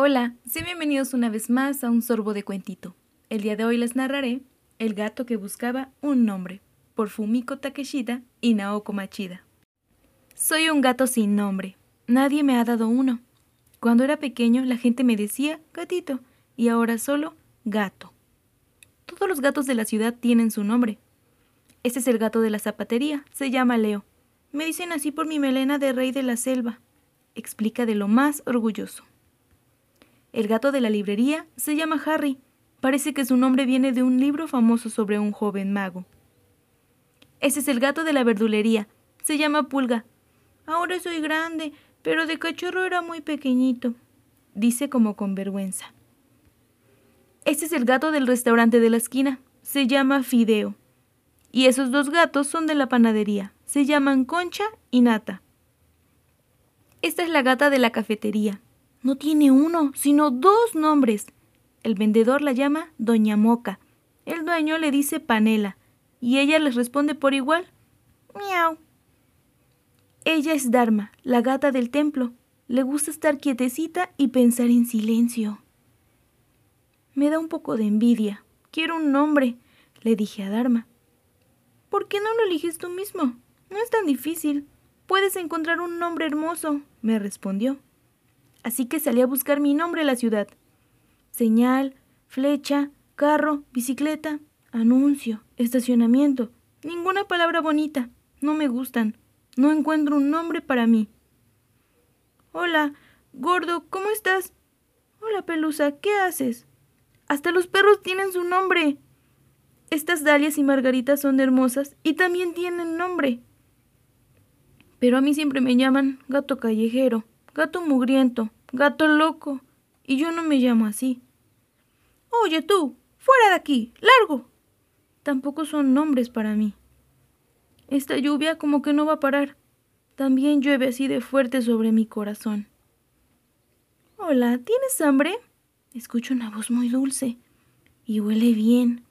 Hola, sean bienvenidos una vez más a un sorbo de cuentito. El día de hoy les narraré El gato que buscaba un nombre, por Fumiko Takeshita y Naoko Machida. Soy un gato sin nombre. Nadie me ha dado uno. Cuando era pequeño la gente me decía gatito y ahora solo gato. Todos los gatos de la ciudad tienen su nombre. Este es el gato de la zapatería, se llama Leo. Me dicen así por mi melena de rey de la selva, explica de lo más orgulloso. El gato de la librería se llama Harry. Parece que su nombre viene de un libro famoso sobre un joven mago. Ese es el gato de la verdulería. Se llama Pulga. Ahora soy grande, pero de cachorro era muy pequeñito, dice como con vergüenza. Este es el gato del restaurante de la esquina. Se llama Fideo. Y esos dos gatos son de la panadería. Se llaman Concha y Nata. Esta es la gata de la cafetería. No tiene uno, sino dos nombres. El vendedor la llama Doña Moca. El dueño le dice Panela. Y ella les responde por igual. Miau. Ella es Dharma, la gata del templo. Le gusta estar quietecita y pensar en silencio. Me da un poco de envidia. Quiero un nombre, le dije a Dharma. ¿Por qué no lo eliges tú mismo? No es tan difícil. Puedes encontrar un nombre hermoso, me respondió. Así que salí a buscar mi nombre en la ciudad. Señal, flecha, carro, bicicleta, anuncio, estacionamiento. Ninguna palabra bonita. No me gustan. No encuentro un nombre para mí. Hola, gordo, ¿cómo estás? Hola, Pelusa, ¿qué haces? Hasta los perros tienen su nombre. Estas dalias y margaritas son hermosas y también tienen nombre. Pero a mí siempre me llaman gato callejero, gato mugriento, gato loco, y yo no me llamo así. Oye tú, fuera de aquí, largo. Tampoco son nombres para mí. Esta lluvia como que no va a parar. También llueve así de fuerte sobre mi corazón. Hola, ¿tienes hambre? Escucho una voz muy dulce y huele bien.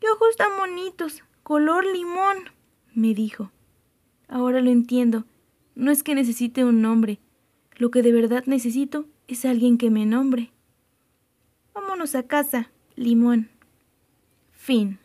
¡Qué ojos tan bonitos! Color limón, me dijo. Ahora lo entiendo. No es que necesite un nombre. Lo que de verdad necesito es alguien que me nombre. Vámonos a casa, limón. Fin.